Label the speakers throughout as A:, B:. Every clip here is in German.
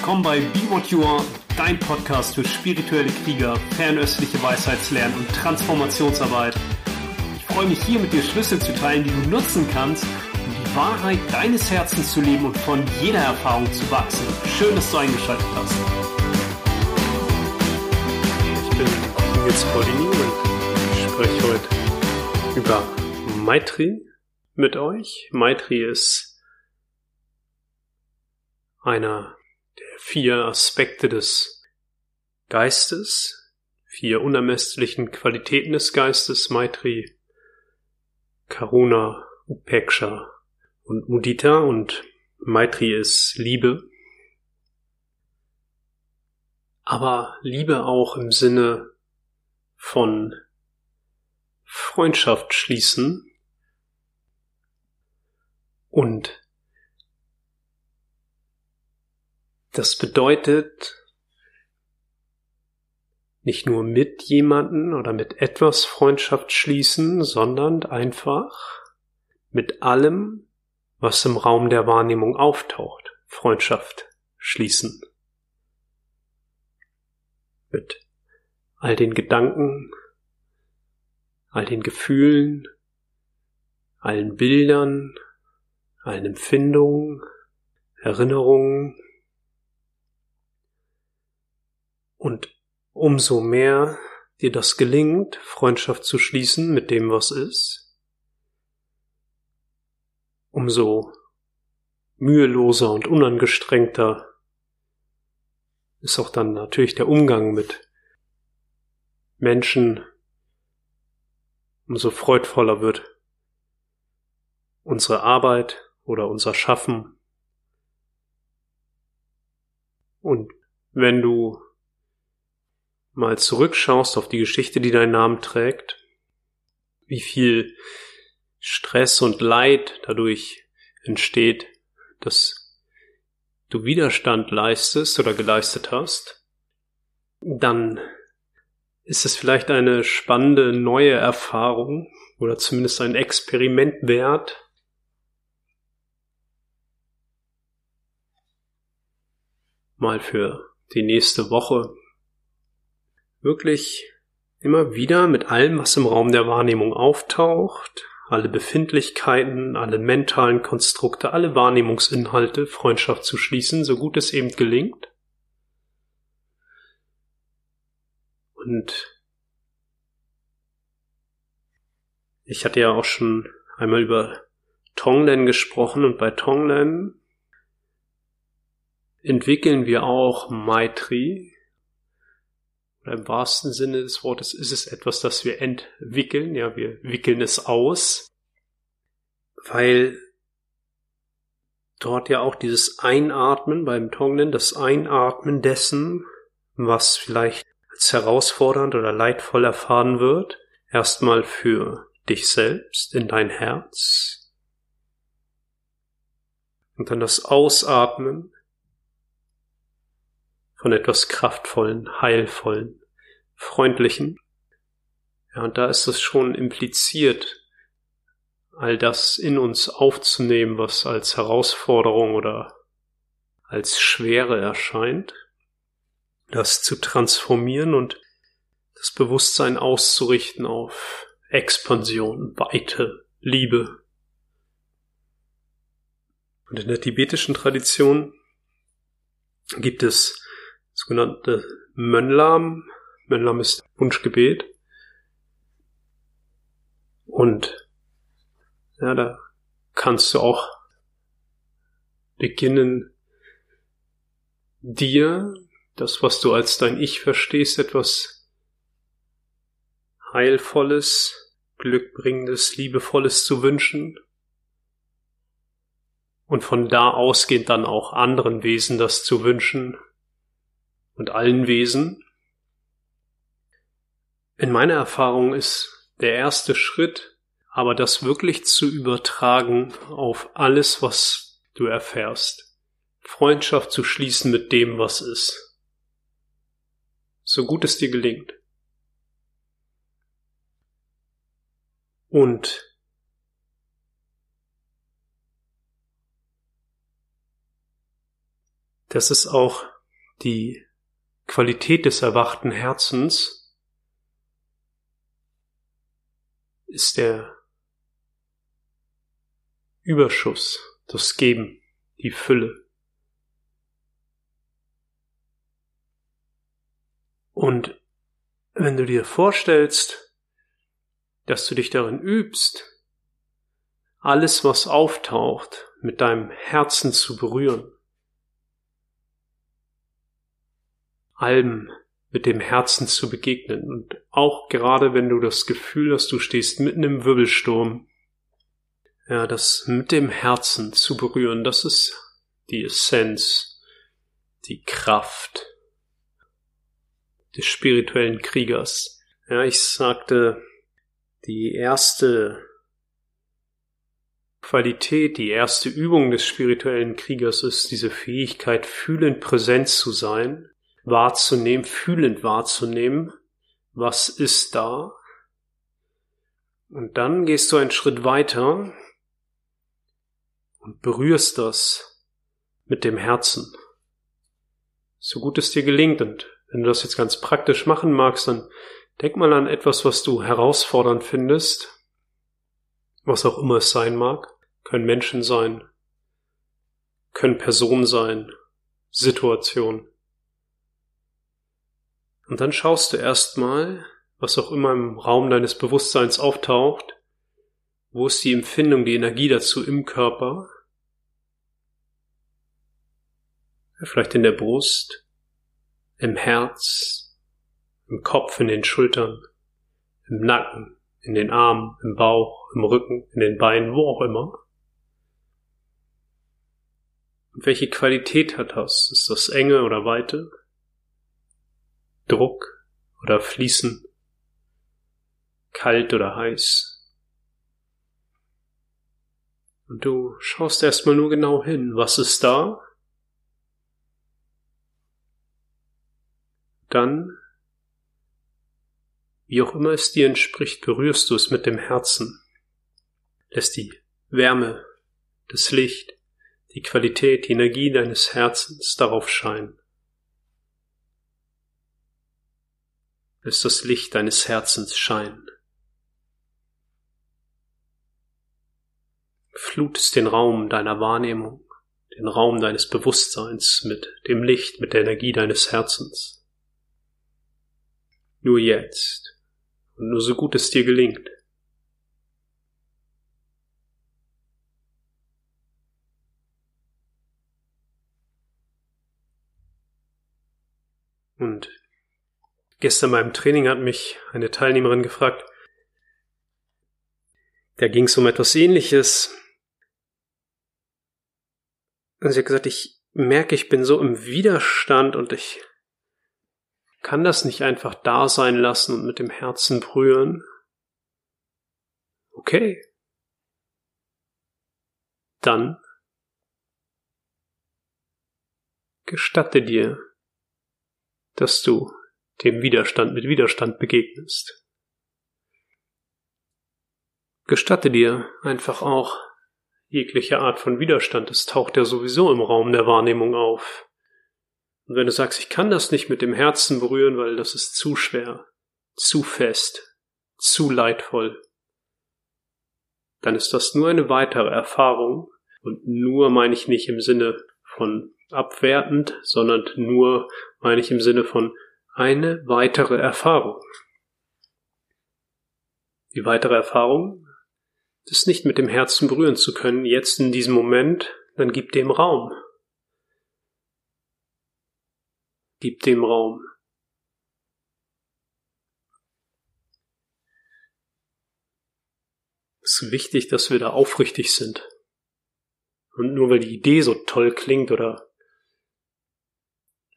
A: Willkommen bei Be What You Are, dein Podcast für spirituelle Krieger, fernöstliche Weisheitslernen und Transformationsarbeit. Ich freue mich hier mit dir Schlüssel zu teilen, die du nutzen kannst, um die Wahrheit deines Herzens zu leben und von jeder Erfahrung zu wachsen. Schön, dass du eingeschaltet hast.
B: Ich bin Nils Paulini und spreche heute über Maitri mit euch. Maitri ist einer vier Aspekte des Geistes, vier unermesslichen Qualitäten des Geistes, Maitri, Karuna, Upeksha und Mudita und Maitri ist Liebe. Aber Liebe auch im Sinne von Freundschaft schließen und Das bedeutet, nicht nur mit jemanden oder mit etwas Freundschaft schließen, sondern einfach mit allem, was im Raum der Wahrnehmung auftaucht, Freundschaft schließen. Mit all den Gedanken, all den Gefühlen, allen Bildern, allen Empfindungen, Erinnerungen, Und umso mehr dir das gelingt, Freundschaft zu schließen mit dem, was ist, umso müheloser und unangestrengter ist auch dann natürlich der Umgang mit Menschen, umso freudvoller wird unsere Arbeit oder unser Schaffen. Und wenn du mal zurückschaust auf die Geschichte, die deinen Namen trägt, wie viel Stress und Leid dadurch entsteht, dass du Widerstand leistest oder geleistet hast, dann ist es vielleicht eine spannende neue Erfahrung oder zumindest ein Experiment wert, mal für die nächste Woche wirklich immer wieder mit allem, was im Raum der Wahrnehmung auftaucht, alle Befindlichkeiten, alle mentalen Konstrukte, alle Wahrnehmungsinhalte, Freundschaft zu schließen, so gut es eben gelingt. Und ich hatte ja auch schon einmal über Tonglen gesprochen und bei Tonglen entwickeln wir auch Maitri, oder im wahrsten Sinne des Wortes ist es etwas, das wir entwickeln. Ja, wir wickeln es aus, weil dort ja auch dieses Einatmen beim Tonglen, das Einatmen dessen, was vielleicht als herausfordernd oder leidvoll erfahren wird, erstmal für dich selbst in dein Herz und dann das Ausatmen von etwas Kraftvollen, Heilvollen, Freundlichen. Ja, und da ist es schon impliziert, all das in uns aufzunehmen, was als Herausforderung oder als Schwere erscheint, das zu transformieren und das Bewusstsein auszurichten auf Expansion, Weite, Liebe. Und in der tibetischen Tradition gibt es sogenannte Mönlam. Mönlam ist Wunschgebet. Und ja, da kannst du auch beginnen, dir das, was du als dein Ich verstehst, etwas Heilvolles, Glückbringendes, Liebevolles zu wünschen und von da ausgehend dann auch anderen Wesen das zu wünschen, und allen Wesen. In meiner Erfahrung ist der erste Schritt, aber das wirklich zu übertragen auf alles, was du erfährst. Freundschaft zu schließen mit dem, was ist. So gut es dir gelingt. Und Das ist auch die Qualität des erwachten Herzens, ist der Überschuss, das Geben, die Fülle. Und wenn du dir vorstellst, dass du dich darin übst, alles, was auftaucht, mit deinem Herzen zu berühren, allem mit dem Herzen zu begegnen und auch gerade wenn du das Gefühl hast, du stehst mitten im Wirbelsturm, ja, das mit dem Herzen zu berühren, das ist die Essenz, die Kraft des spirituellen Kriegers. Ja, ich sagte, die erste Qualität, die erste Übung des spirituellen Kriegers ist diese Fähigkeit, fühlend präsent zu sein, wahrzunehmen, fühlend wahrzunehmen, was ist da. Und dann gehst du einen Schritt weiter und berührst das mit dem Herzen. So gut es dir gelingt und wenn du das jetzt ganz praktisch machen magst, dann denk mal an etwas, was du herausfordernd findest, was auch immer es sein mag. Können Menschen sein, können Personen sein, Situationen. Und dann schaust du erstmal, was auch immer im Raum deines Bewusstseins auftaucht, wo ist die Empfindung, die Energie dazu im Körper? Vielleicht in der Brust, im Herz, im Kopf, in den Schultern, im Nacken, in den Armen, im Bauch, im Rücken, in den Beinen, wo auch immer. Und welche Qualität hat das? Ist das Enge oder Weite? Druck oder Fließen? Kalt oder heiß? Und du schaust erstmal nur genau hin, was ist da dann, wie auch immer es dir entspricht, berührst du es mit dem Herzen, lässt die Wärme, das Licht, die Qualität, die Energie deines Herzens darauf scheinen. Lässt das Licht deines Herzens scheinen. Flutest den Raum deiner Wahrnehmung, den Raum deines Bewusstseins mit dem Licht, mit der Energie deines Herzens. Nur jetzt. Und nur so gut es dir gelingt. Und gestern beim Training hat mich eine Teilnehmerin gefragt, da ging es um etwas ähnliches. Und sie hat gesagt, ich merke, ich bin so im Widerstand und ich kann das nicht einfach da sein lassen und mit dem Herzen berühren? Okay. Dann gestatte dir, dass du dem Widerstand mit Widerstand begegnest. Gestatte dir einfach auch jegliche Art von Widerstand. Es taucht ja sowieso im Raum der Wahrnehmung auf. Und wenn du sagst, ich kann das nicht mit dem Herzen berühren, weil das ist zu schwer, zu fest, zu leidvoll, dann ist das nur eine weitere Erfahrung. Und nur meine ich nicht im Sinne von abwertend, sondern nur meine ich im Sinne von eine weitere Erfahrung. Die weitere Erfahrung, das nicht mit dem Herzen berühren zu können, jetzt in diesem Moment, dann gib dem Raum. Gib dem Raum. Es ist wichtig, dass wir da aufrichtig sind. Und nur weil die Idee so toll klingt oder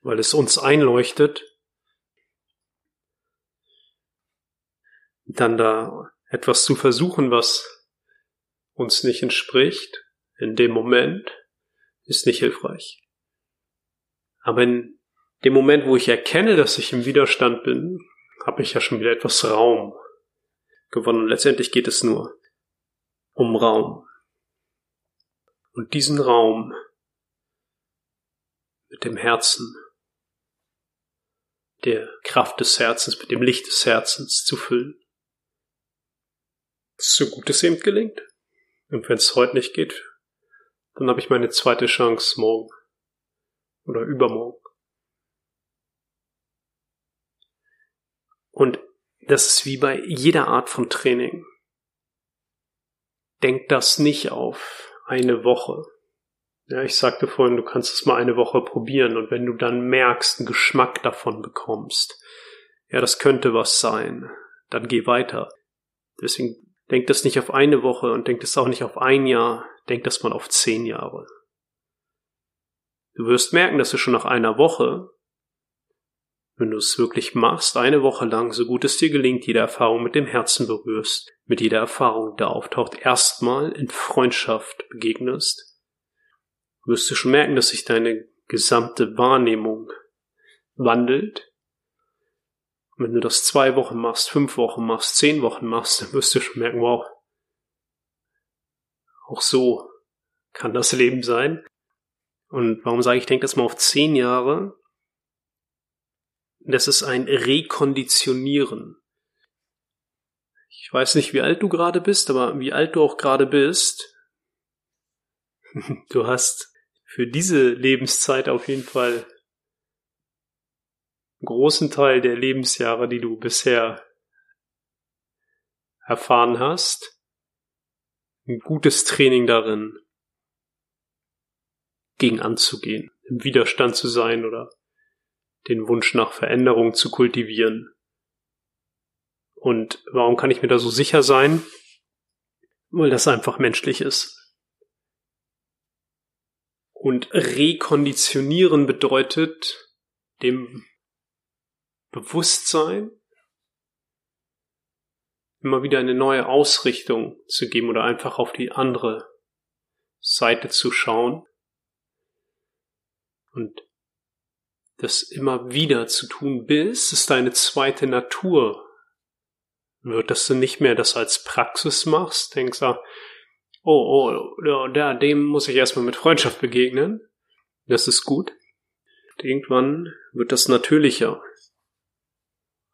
B: weil es uns einleuchtet, dann da etwas zu versuchen, was uns nicht entspricht, in dem Moment, ist nicht hilfreich. Aber in dem Moment, wo ich erkenne, dass ich im Widerstand bin, habe ich ja schon wieder etwas Raum gewonnen. Letztendlich geht es nur um Raum. Und diesen Raum mit dem Herzen, der Kraft des Herzens, mit dem Licht des Herzens zu füllen. So gut es eben gelingt. Und wenn es heute nicht geht, dann habe ich meine zweite Chance morgen oder übermorgen. Und das ist wie bei jeder Art von Training. Denk das nicht auf eine Woche. Ja, ich sagte vorhin, du kannst es mal eine Woche probieren und wenn du dann merkst, einen Geschmack davon bekommst, ja, das könnte was sein, dann geh weiter. Deswegen denk das nicht auf eine Woche und denk das auch nicht auf ein Jahr, denk das mal auf zehn Jahre. Du wirst merken, dass du schon nach einer Woche wenn du es wirklich machst, eine Woche lang, so gut es dir gelingt, jede Erfahrung mit dem Herzen berührst, mit jeder Erfahrung, die da auftaucht, erstmal in Freundschaft begegnest, wirst du schon merken, dass sich deine gesamte Wahrnehmung wandelt. Und wenn du das zwei Wochen machst, fünf Wochen machst, zehn Wochen machst, dann wirst du schon merken, wow, auch so kann das Leben sein. Und warum sage ich, ich denke das mal auf zehn Jahre? Das ist ein Rekonditionieren. Ich weiß nicht, wie alt du gerade bist, aber wie alt du auch gerade bist, du hast für diese Lebenszeit auf jeden Fall großen Teil der Lebensjahre, die du bisher erfahren hast, ein gutes Training darin, gegen anzugehen, im Widerstand zu sein oder den Wunsch nach Veränderung zu kultivieren. Und warum kann ich mir da so sicher sein? Weil das einfach menschlich ist. Und rekonditionieren bedeutet dem Bewusstsein immer wieder eine neue Ausrichtung zu geben oder einfach auf die andere Seite zu schauen und das immer wieder zu tun, bis es deine zweite Natur wird, dass du nicht mehr das als Praxis machst, denkst du, oh, oh, da, dem muss ich erstmal mit Freundschaft begegnen. Das ist gut. Irgendwann wird das natürlicher,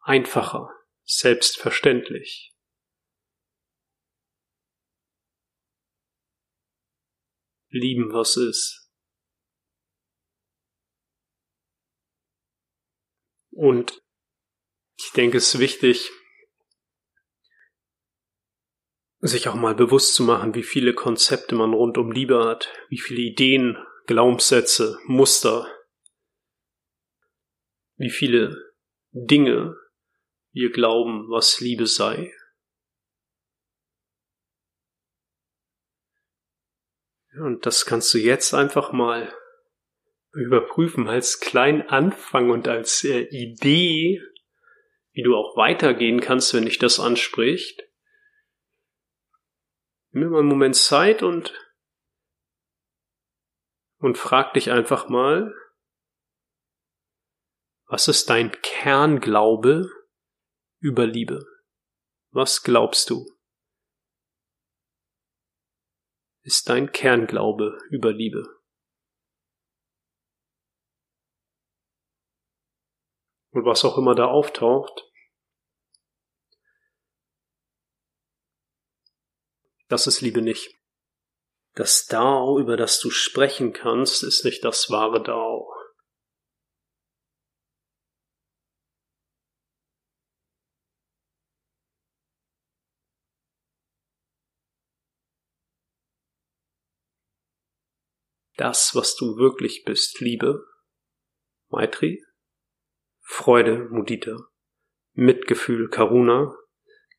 B: einfacher, selbstverständlich. Lieben, was ist. Und ich denke, es ist wichtig, sich auch mal bewusst zu machen, wie viele Konzepte man rund um Liebe hat, wie viele Ideen, Glaubenssätze, Muster, wie viele Dinge wir glauben, was Liebe sei. Und das kannst du jetzt einfach mal überprüfen als kleinen Anfang und als äh, Idee, wie du auch weitergehen kannst, wenn dich das anspricht. Nimm mal einen Moment Zeit und, und frag dich einfach mal, was ist dein Kernglaube über Liebe? Was glaubst du? Ist dein Kernglaube über Liebe? und was auch immer da auftaucht, das ist Liebe nicht. Das Dao, über das du sprechen kannst, ist nicht das wahre Dao. Das, was du wirklich bist, Liebe, Maitri, Freude, Mudita, Mitgefühl, Karuna,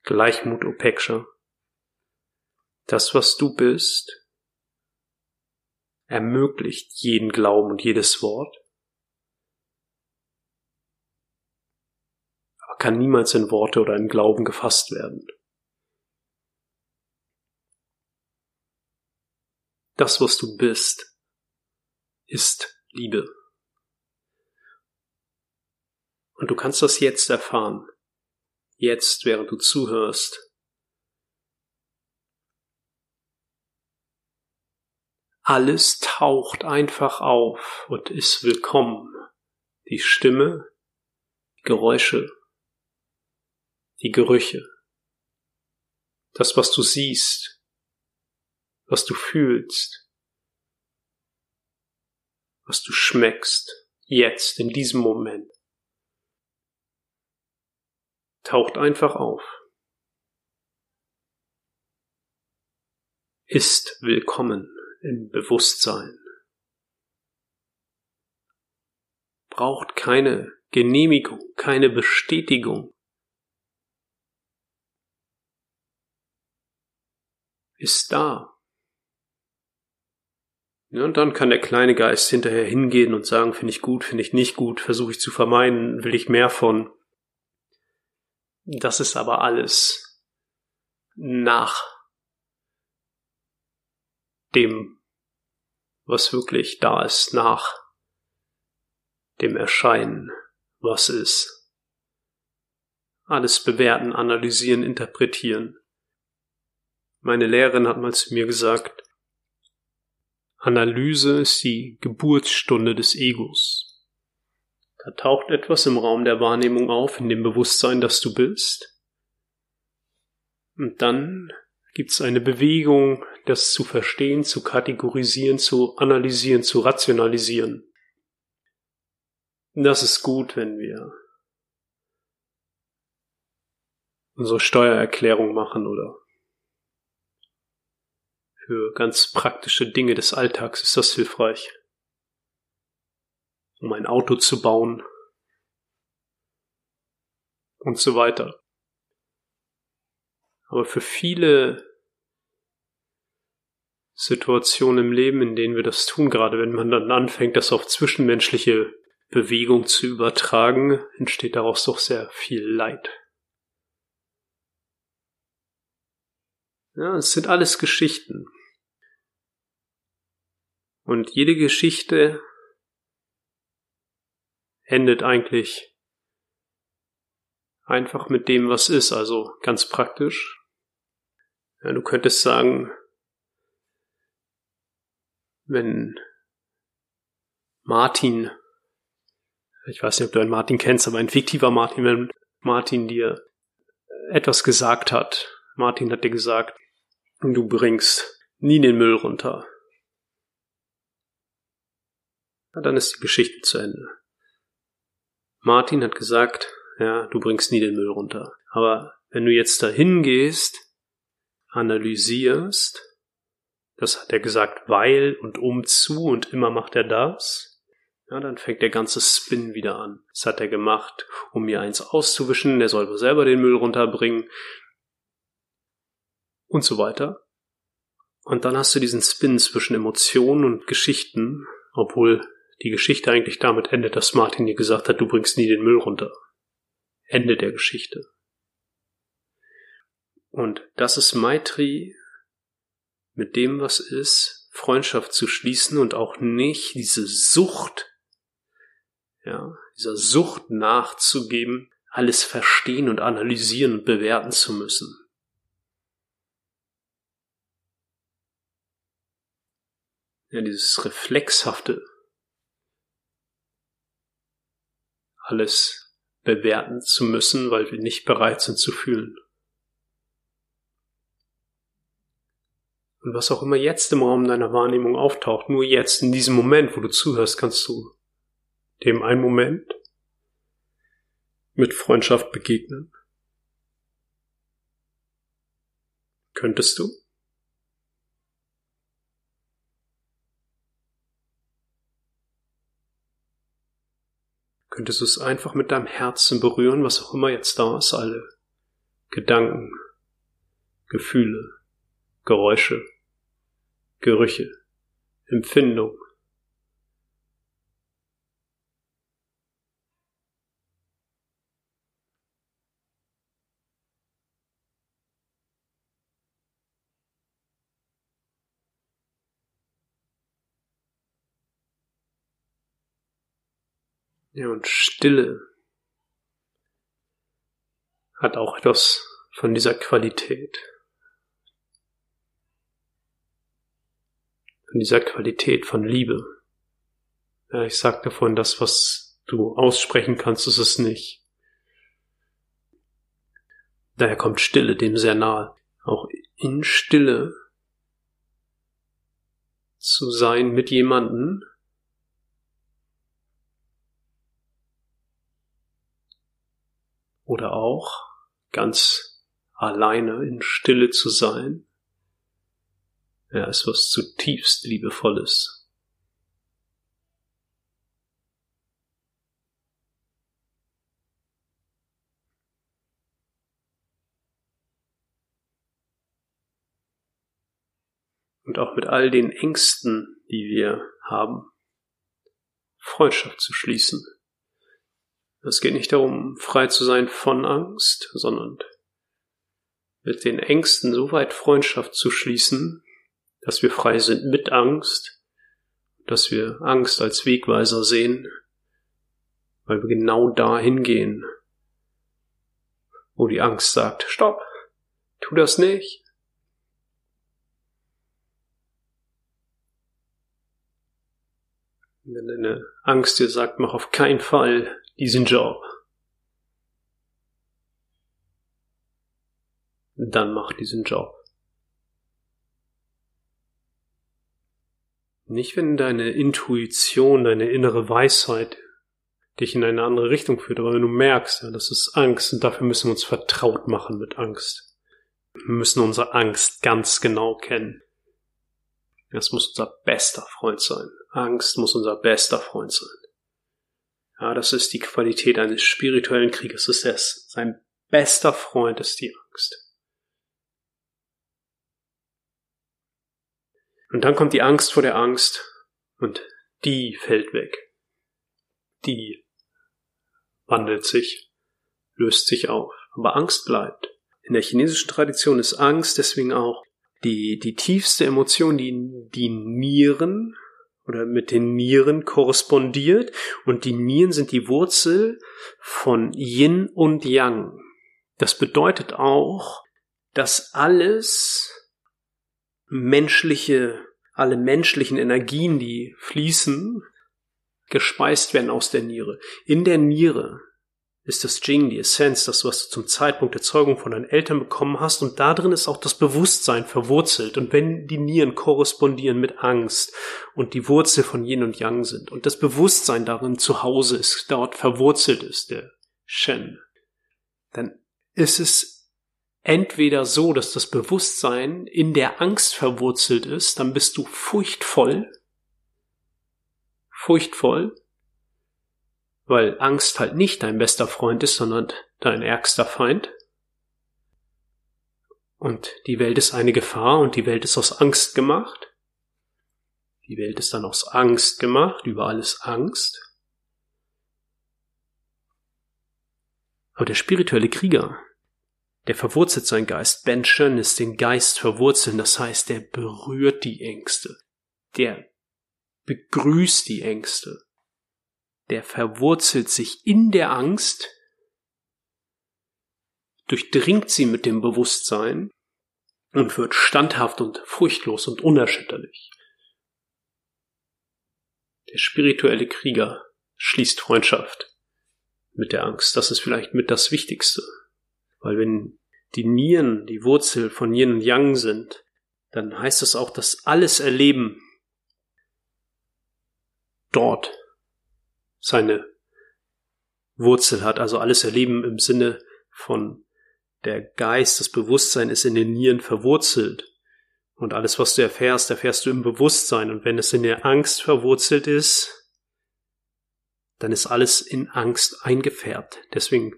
B: Gleichmut, Upeksha. Das, was du bist, ermöglicht jeden Glauben und jedes Wort, aber kann niemals in Worte oder in Glauben gefasst werden. Das, was du bist, ist Liebe. Und du kannst das jetzt erfahren. Jetzt, während du zuhörst. Alles taucht einfach auf und ist willkommen. Die Stimme, die Geräusche, die Gerüche, das, was du siehst, was du fühlst, was du schmeckst, jetzt, in diesem Moment. Taucht einfach auf. Ist willkommen im Bewusstsein. Braucht keine Genehmigung, keine Bestätigung. Ist da. Ja, und dann kann der kleine Geist hinterher hingehen und sagen, finde ich gut, finde ich nicht gut, versuche ich zu vermeiden, will ich mehr von. Das ist aber alles nach dem, was wirklich da ist, nach dem Erscheinen, was ist. Alles bewerten, analysieren, interpretieren. Meine Lehrerin hat mal zu mir gesagt, Analyse ist die Geburtsstunde des Egos. Da taucht etwas im Raum der Wahrnehmung auf, in dem Bewusstsein, dass du bist. Und dann gibt es eine Bewegung, das zu verstehen, zu kategorisieren, zu analysieren, zu rationalisieren. Das ist gut, wenn wir unsere Steuererklärung machen oder für ganz praktische Dinge des Alltags ist das hilfreich. Um ein Auto zu bauen und so weiter. Aber für viele Situationen im Leben, in denen wir das tun, gerade wenn man dann anfängt, das auf zwischenmenschliche Bewegung zu übertragen, entsteht daraus doch sehr viel Leid. Ja, es sind alles Geschichten. Und jede Geschichte endet eigentlich einfach mit dem, was ist, also ganz praktisch. Ja, du könntest sagen, wenn Martin, ich weiß nicht, ob du einen Martin kennst, aber ein fiktiver Martin, wenn Martin dir etwas gesagt hat, Martin hat dir gesagt, du bringst nie den Müll runter. Ja, dann ist die Geschichte zu Ende. Martin hat gesagt, ja, du bringst nie den Müll runter. Aber wenn du jetzt dahin gehst, analysierst, das hat er gesagt, weil und um zu und immer macht er das, ja, dann fängt der ganze Spin wieder an. Das hat er gemacht, um mir eins auszuwischen, der soll selber den Müll runterbringen und so weiter. Und dann hast du diesen Spin zwischen Emotionen und Geschichten, obwohl die Geschichte eigentlich damit endet, dass Martin dir gesagt hat, du bringst nie den Müll runter. Ende der Geschichte. Und das ist Maitri mit dem, was ist, Freundschaft zu schließen und auch nicht diese Sucht, ja, dieser Sucht nachzugeben, alles verstehen und analysieren und bewerten zu müssen. Ja, dieses reflexhafte alles bewerten zu müssen, weil wir nicht bereit sind zu fühlen. Und was auch immer jetzt im Raum deiner Wahrnehmung auftaucht, nur jetzt, in diesem Moment, wo du zuhörst, kannst du dem einen Moment mit Freundschaft begegnen. Könntest du? Könntest du es einfach mit deinem Herzen berühren, was auch immer jetzt da ist, alle Gedanken, Gefühle, Geräusche, Gerüche, Empfindung. Ja, und Stille hat auch etwas von dieser Qualität. von dieser Qualität von Liebe. Ja, ich sagte vorhin, das, was du aussprechen kannst, ist es nicht. Daher kommt Stille dem sehr nahe. Auch in Stille zu sein mit jemanden, oder auch ganz alleine in Stille zu sein, ja, ist was zutiefst liebevolles. Und auch mit all den Ängsten, die wir haben, Freundschaft zu schließen. Es geht nicht darum, frei zu sein von Angst, sondern mit den Ängsten so weit Freundschaft zu schließen, dass wir frei sind mit Angst, dass wir Angst als Wegweiser sehen, weil wir genau dahin gehen, wo die Angst sagt, stopp, tu das nicht. Wenn deine Angst dir sagt, mach auf keinen Fall diesen Job, dann mach diesen Job. Nicht, wenn deine Intuition, deine innere Weisheit dich in eine andere Richtung führt, aber wenn du merkst, ja, das ist Angst und dafür müssen wir uns vertraut machen mit Angst. Wir müssen unsere Angst ganz genau kennen. Das muss unser bester Freund sein. Angst muss unser bester Freund sein. Ja, das ist die Qualität eines spirituellen Kriegers. Das ist erst sein bester Freund ist die Angst. Und dann kommt die Angst vor der Angst und die fällt weg. Die wandelt sich, löst sich auf. Aber Angst bleibt. In der chinesischen Tradition ist Angst deswegen auch die, die tiefste Emotion, die die Nieren oder mit den Nieren korrespondiert. Und die Nieren sind die Wurzel von Yin und Yang. Das bedeutet auch, dass alles menschliche, alle menschlichen Energien, die fließen, gespeist werden aus der Niere. In der Niere ist das Jing, die Essenz, das, was du zum Zeitpunkt der Zeugung von deinen Eltern bekommen hast, und da drin ist auch das Bewusstsein verwurzelt. Und wenn die Nieren korrespondieren mit Angst und die Wurzel von Yin und Yang sind und das Bewusstsein darin zu Hause ist, dort verwurzelt ist, der Shen, dann ist es entweder so, dass das Bewusstsein in der Angst verwurzelt ist, dann bist du furchtvoll, furchtvoll, weil Angst halt nicht dein bester Freund ist, sondern dein ärgster Feind. Und die Welt ist eine Gefahr und die Welt ist aus Angst gemacht. Die Welt ist dann aus Angst gemacht, überall ist Angst. Aber der spirituelle Krieger, der verwurzelt seinen Geist. Ben Shen ist den Geist verwurzeln, das heißt, der berührt die Ängste. Der begrüßt die Ängste. Der verwurzelt sich in der Angst, durchdringt sie mit dem Bewusstsein und wird standhaft und furchtlos und unerschütterlich. Der spirituelle Krieger schließt Freundschaft mit der Angst. Das ist vielleicht mit das Wichtigste. Weil wenn die Nieren die Wurzel von Yin und Yang sind, dann heißt das auch, dass alles Erleben dort seine Wurzel hat. Also alles Erleben im Sinne von der Geist, das Bewusstsein ist in den Nieren verwurzelt. Und alles, was du erfährst, erfährst du im Bewusstsein. Und wenn es in der Angst verwurzelt ist, dann ist alles in Angst eingefärbt. Deswegen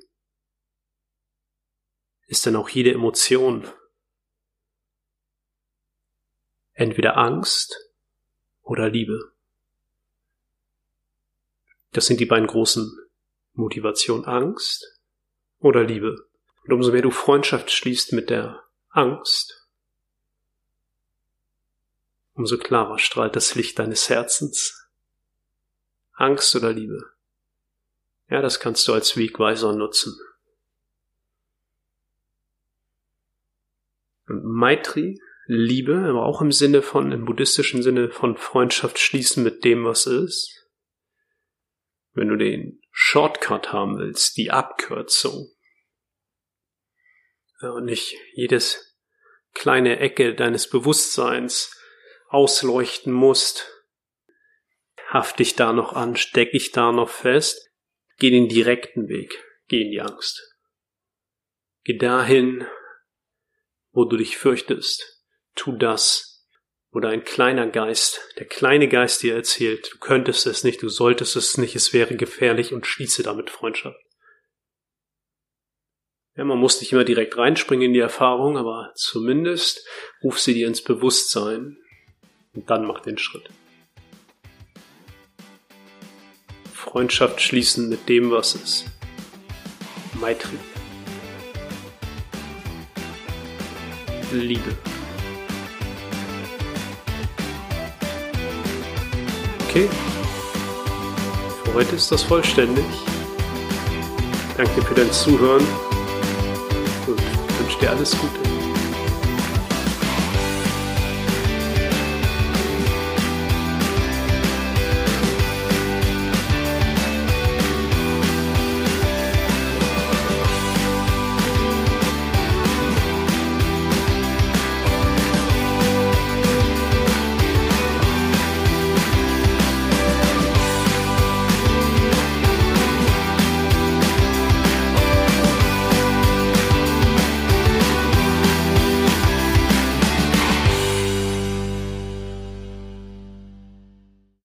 B: ist dann auch jede Emotion entweder Angst oder Liebe. Das sind die beiden großen Motivationen Angst oder Liebe. Und umso mehr du Freundschaft schließt mit der Angst, umso klarer strahlt das Licht deines Herzens. Angst oder Liebe. Ja, das kannst du als Wegweiser nutzen. Und Maitri Liebe, aber auch im Sinne von, im buddhistischen Sinne von Freundschaft schließen mit dem, was ist. Wenn du den Shortcut haben willst, die Abkürzung, und nicht jedes kleine Ecke deines Bewusstseins ausleuchten musst, haft dich da noch an, steck dich da noch fest, geh den direkten Weg, geh in die Angst. Geh dahin, wo du dich fürchtest, tu das, wo dein kleiner Geist, der kleine Geist dir erzählt, du könntest es nicht, du solltest es nicht, es wäre gefährlich und schließe damit Freundschaft. Ja, man muss nicht immer direkt reinspringen in die Erfahrung, aber zumindest ruf sie dir ins Bewusstsein und dann mach den Schritt. Freundschaft schließen mit dem, was ist. Maitri. Liebe. Okay. Für heute ist das vollständig. Danke für dein Zuhören und wünsche dir alles Gute.